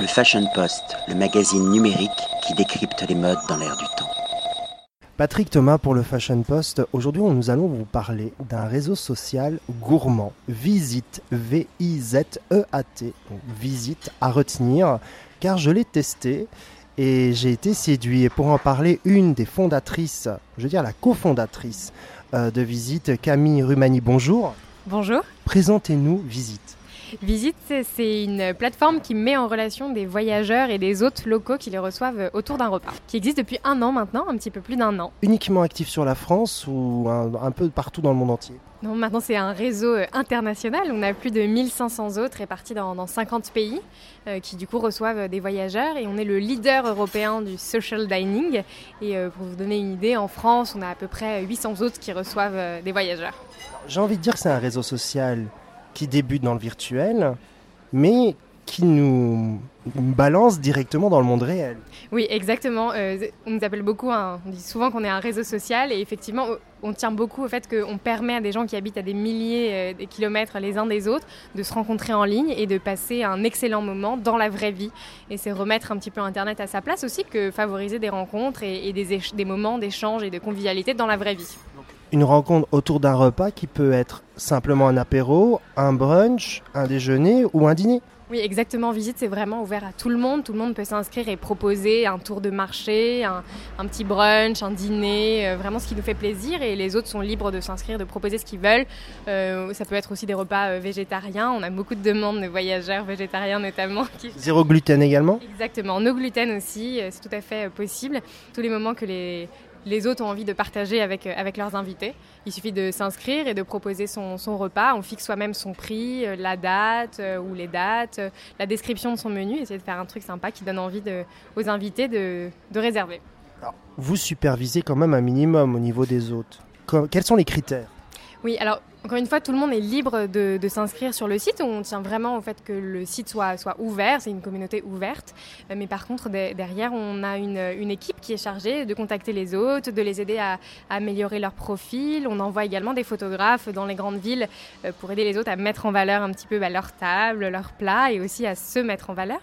Le Fashion Post, le magazine numérique qui décrypte les modes dans l'air du temps. Patrick Thomas pour le Fashion Post. Aujourd'hui, nous allons vous parler d'un réseau social gourmand. Visite, V-I-Z-E-A-T. Visite à retenir, car je l'ai testé et j'ai été séduit. Et pour en parler, une des fondatrices, je veux dire la cofondatrice euh, de Visite, Camille Rumani, bonjour. Bonjour. Présentez-nous Visite. Visite, c'est une plateforme qui met en relation des voyageurs et des hôtes locaux qui les reçoivent autour d'un repas, qui existe depuis un an maintenant, un petit peu plus d'un an. Uniquement actif sur la France ou un, peu partout dans le monde entier? Non, maintenant c'est un réseau euh, international. On a plus de 1500 hôtes répartis dans, 50 pays euh, qui du coup reçoivent des voyageurs et on est le leader européen du social dining. Et euh, pour vous donner une idée, en France, on a à peu près 800 hôtes qui reçoivent des voyageurs. J'ai envie de dire que c'est un réseau social qui débute dans le virtuel, mais qui nous balance directement dans le monde réel. Oui, exactement. Euh, on nous appelle beaucoup, on dit souvent qu'on est un réseau social et effectivement, on tient beaucoup au fait qu'on permet à des gens qui habitent à des milliers euh, de kilomètres les uns des autres de se rencontrer en ligne et de passer un excellent moment dans la vraie vie. Et c'est remettre un petit peu Internet à sa place aussi que favoriser des rencontres et, des, des moments d'échange et de convivialité dans la vraie vie une rencontre autour d'un repas qui peut être simplement un apéro, un brunch, un déjeuner ou un dîner. Oui, exactement. Visite, c'est vraiment ouvert à tout le monde. Tout le monde peut s'inscrire et proposer un tour de marché, un, petit brunch, un dîner, euh, vraiment ce qui nous fait plaisir. Et les autres sont libres de s'inscrire, de proposer ce qu'ils veulent. Euh, ça peut être aussi des repas euh, végétariens. On a beaucoup de demandes de voyageurs végétariens notamment. Zéro gluten également Exactement. No gluten aussi, c'est tout à fait possible. Tous les moments que les, les autres ont envie de partager avec, euh, avec leurs invités. Il suffit de s'inscrire et de proposer son, repas. On fixe soi-même son prix, euh, la date euh, ou les dates, la description de son menu, essayer de faire un truc sympa qui donne envie de, aux invités de, réserver. vous supervisez quand même un minimum au niveau des hôtes. Quels sont les critères? Oui, alors encore une fois, tout le monde est libre de, s'inscrire sur le site. On tient vraiment au fait que le site soit, ouvert, c'est une communauté ouverte. Euh, mais par contre, derrière, on a une, équipe qui est chargée de contacter les hôtes, de les aider à, améliorer leur profil. On envoie également des photographes dans les grandes villes euh, pour aider les hôtes à mettre en valeur un petit peu bah, leur table, leur plat et aussi à se mettre en valeur.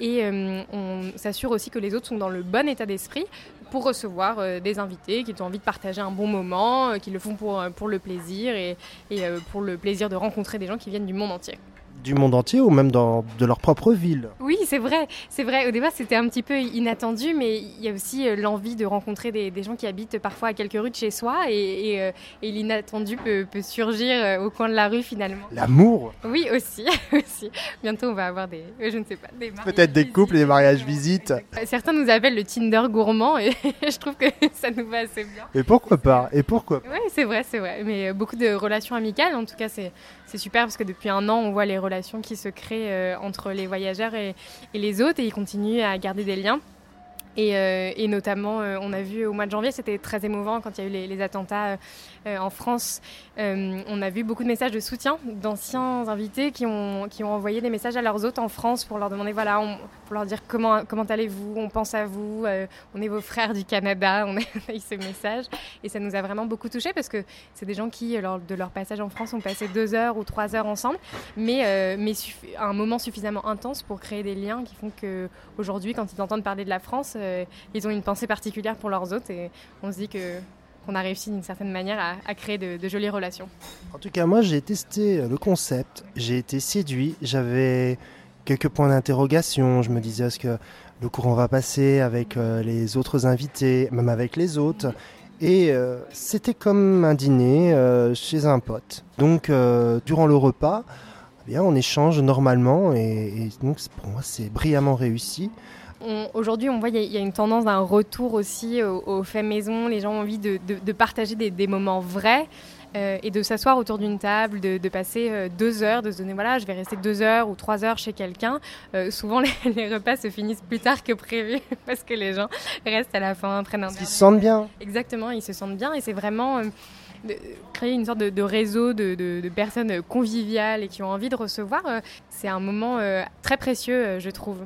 Et euh, on s'assure aussi que les hôtes sont dans le bon état d'esprit pour recevoir euh, des invités qui ont envie de partager un bon moment, euh, qui le font pour, pour le plaisir et, et pour le plaisir de rencontrer des gens qui viennent du monde entier du monde entier ou même dans, de leur propre ville. Oui, c'est vrai, c'est vrai. Au départ, c'était un petit peu inattendu, mais il y a aussi euh, l'envie de rencontrer des, gens qui habitent parfois à quelques rues de chez soi, et, euh, l'inattendu peut, surgir euh, au coin de la rue finalement. L'amour Oui, aussi, aussi. Bientôt, on va avoir des, je ne sais pas, des Peut-être des couples et des mariages visites. Certains nous appellent le Tinder gourmand, et je trouve que ça nous va assez bien. Et pourquoi pas Et pourquoi Oui, c'est vrai, c'est vrai. Mais beaucoup de relations amicales, en tout cas, c'est super parce que depuis un an, on voit les relations qui se crée euh, entre les voyageurs et, les hôtes et ils continuent à garder des liens. Et, euh, et, notamment, euh, on a vu au mois de janvier, c'était très émouvant quand il y a eu les, attentats euh, en France. on a vu beaucoup de messages de soutien d'anciens invités qui ont, qui ont envoyé des messages à leurs hôtes en France pour leur demander, voilà, pour leur dire comment, comment allez-vous, on pense à vous, on est vos frères du Canada, on a eu ce message. Et ça nous a vraiment beaucoup touchés parce que c'est des gens qui, lors de leur passage en France, ont passé deux heures ou trois heures ensemble, mais, mais un moment suffisamment intense pour créer des liens qui font qu'aujourd'hui, quand ils entendent parler de la France, ils ont une pensée particulière pour leurs hôtes et on se dit qu'on a réussi d'une certaine manière à, créer de, jolies relations. En tout cas, moi, j'ai testé le concept, j'ai été séduit, j'avais quelques points d'interrogation. Je me disais, est-ce que le courant va passer avec euh, les autres invités, même avec les autres Et euh, c'était comme un dîner chez un pote. Donc, durant le repas, eh bien, on échange normalement et, et donc pour moi, c'est brillamment réussi. Aujourd'hui, on voit qu'il y, a une tendance d'un retour aussi aux, faits maison. Les gens ont envie de, partager des, moments vrais euh, et de s'asseoir autour d'une table, de, passer euh, deux heures, de se donner voilà, je vais rester deux heures ou trois heures chez quelqu'un. Euh, souvent, les, repas se finissent plus tard que prévu parce que les gens restent à la fin, prennent un. Ils se sentent bien. Exactement, ils se sentent bien et c'est vraiment. créer une sorte de, réseau de, personnes conviviales et qui ont envie de recevoir, c'est un moment très précieux, je trouve.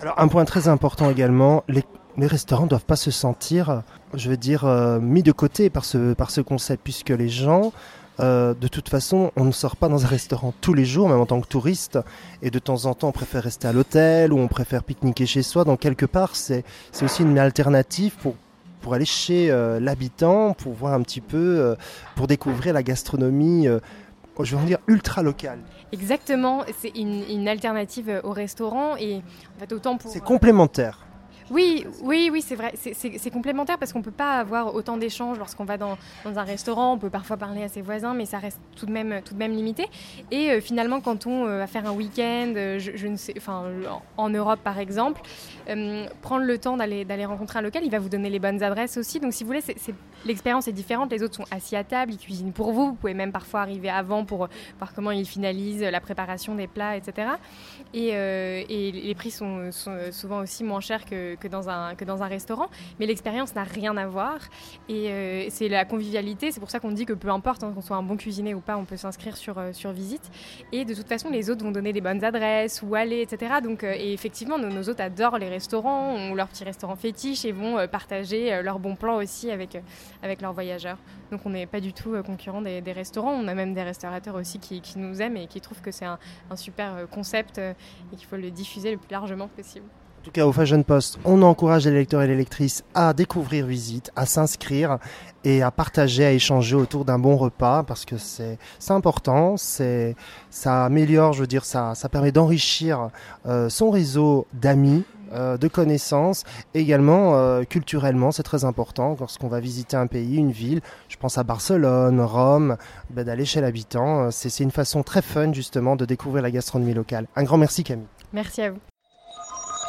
Alors un point très important également, les, restaurants ne doivent pas se sentir, je veux dire, euh, mis de côté par ce, par ce concept, puisque les gens Euh, de toute façon, on ne sort pas dans un restaurant tous les jours, même en tant que touriste. Et de temps en temps, on préfère rester à l'hôtel ou on préfère pique-niquer chez soi. Donc quelque part, c'est aussi une alternative pour pour aller chez euh, l'habitant, pour voir un petit peu, pour découvrir la gastronomie, je vais en dire ultra locale. Exactement, c'est une, une, alternative au restaurant et en fait autant pour. C'est complémentaire. Oui, oui, oui, c'est vrai. C'est complémentaire parce qu'on ne peut pas avoir autant d'échanges lorsqu'on va dans, un restaurant. On peut parfois parler à ses voisins, mais ça reste tout de même, tout de même limité. Et euh, finalement, quand on euh, va faire un week-end, euh, je, ne sais, en Europe par exemple, prendre le temps d'aller rencontrer un local, il va vous donner les bonnes adresses aussi. Donc, si vous voulez, l'expérience est différente. Les autres sont assis à table, ils cuisinent pour vous. Vous pouvez même parfois arriver avant pour voir comment ils finalisent la préparation des plats, etc. Et, les prix sont souvent aussi moins chers que que, dans, un, que dans un restaurant, mais l'expérience n'a rien à voir. Et euh, c'est la convivialité, c'est pour ça qu'on dit que peu importe hein, qu'on soit un bon cuisinier ou pas, on peut s'inscrire sur, euh, sur visite. Et de toute façon, les autres vont donner des bonnes adresses, où aller, etc. Donc, euh, et effectivement, nos, nos, autres adorent les restaurants, ont leur petit restaurant fétiche et vont partager leurs bons plans aussi avec, avec leurs voyageurs. Donc on n'est pas du tout concurrent des, restaurants, on a même des restaurateurs aussi qui, qui nous aiment et qui trouvent que c'est un, super concept et qu'il faut le diffuser le plus largement possible tout cas, au Fashion Post, on encourage les lecteurs et les lectrices à découvrir Visite, à s'inscrire et à partager, à échanger autour d'un bon repas parce que c'est important, c'est ça améliore, je veux dire, ça, ça permet d'enrichir euh, son réseau d'amis, euh, de connaissances, également euh, culturellement, c'est très important lorsqu'on va visiter un pays, une ville. Je pense à Barcelone, Rome, ben, d'aller chez l'habitant. C'est une façon très fun justement de découvrir la gastronomie locale. Un grand merci Camille. Merci à vous.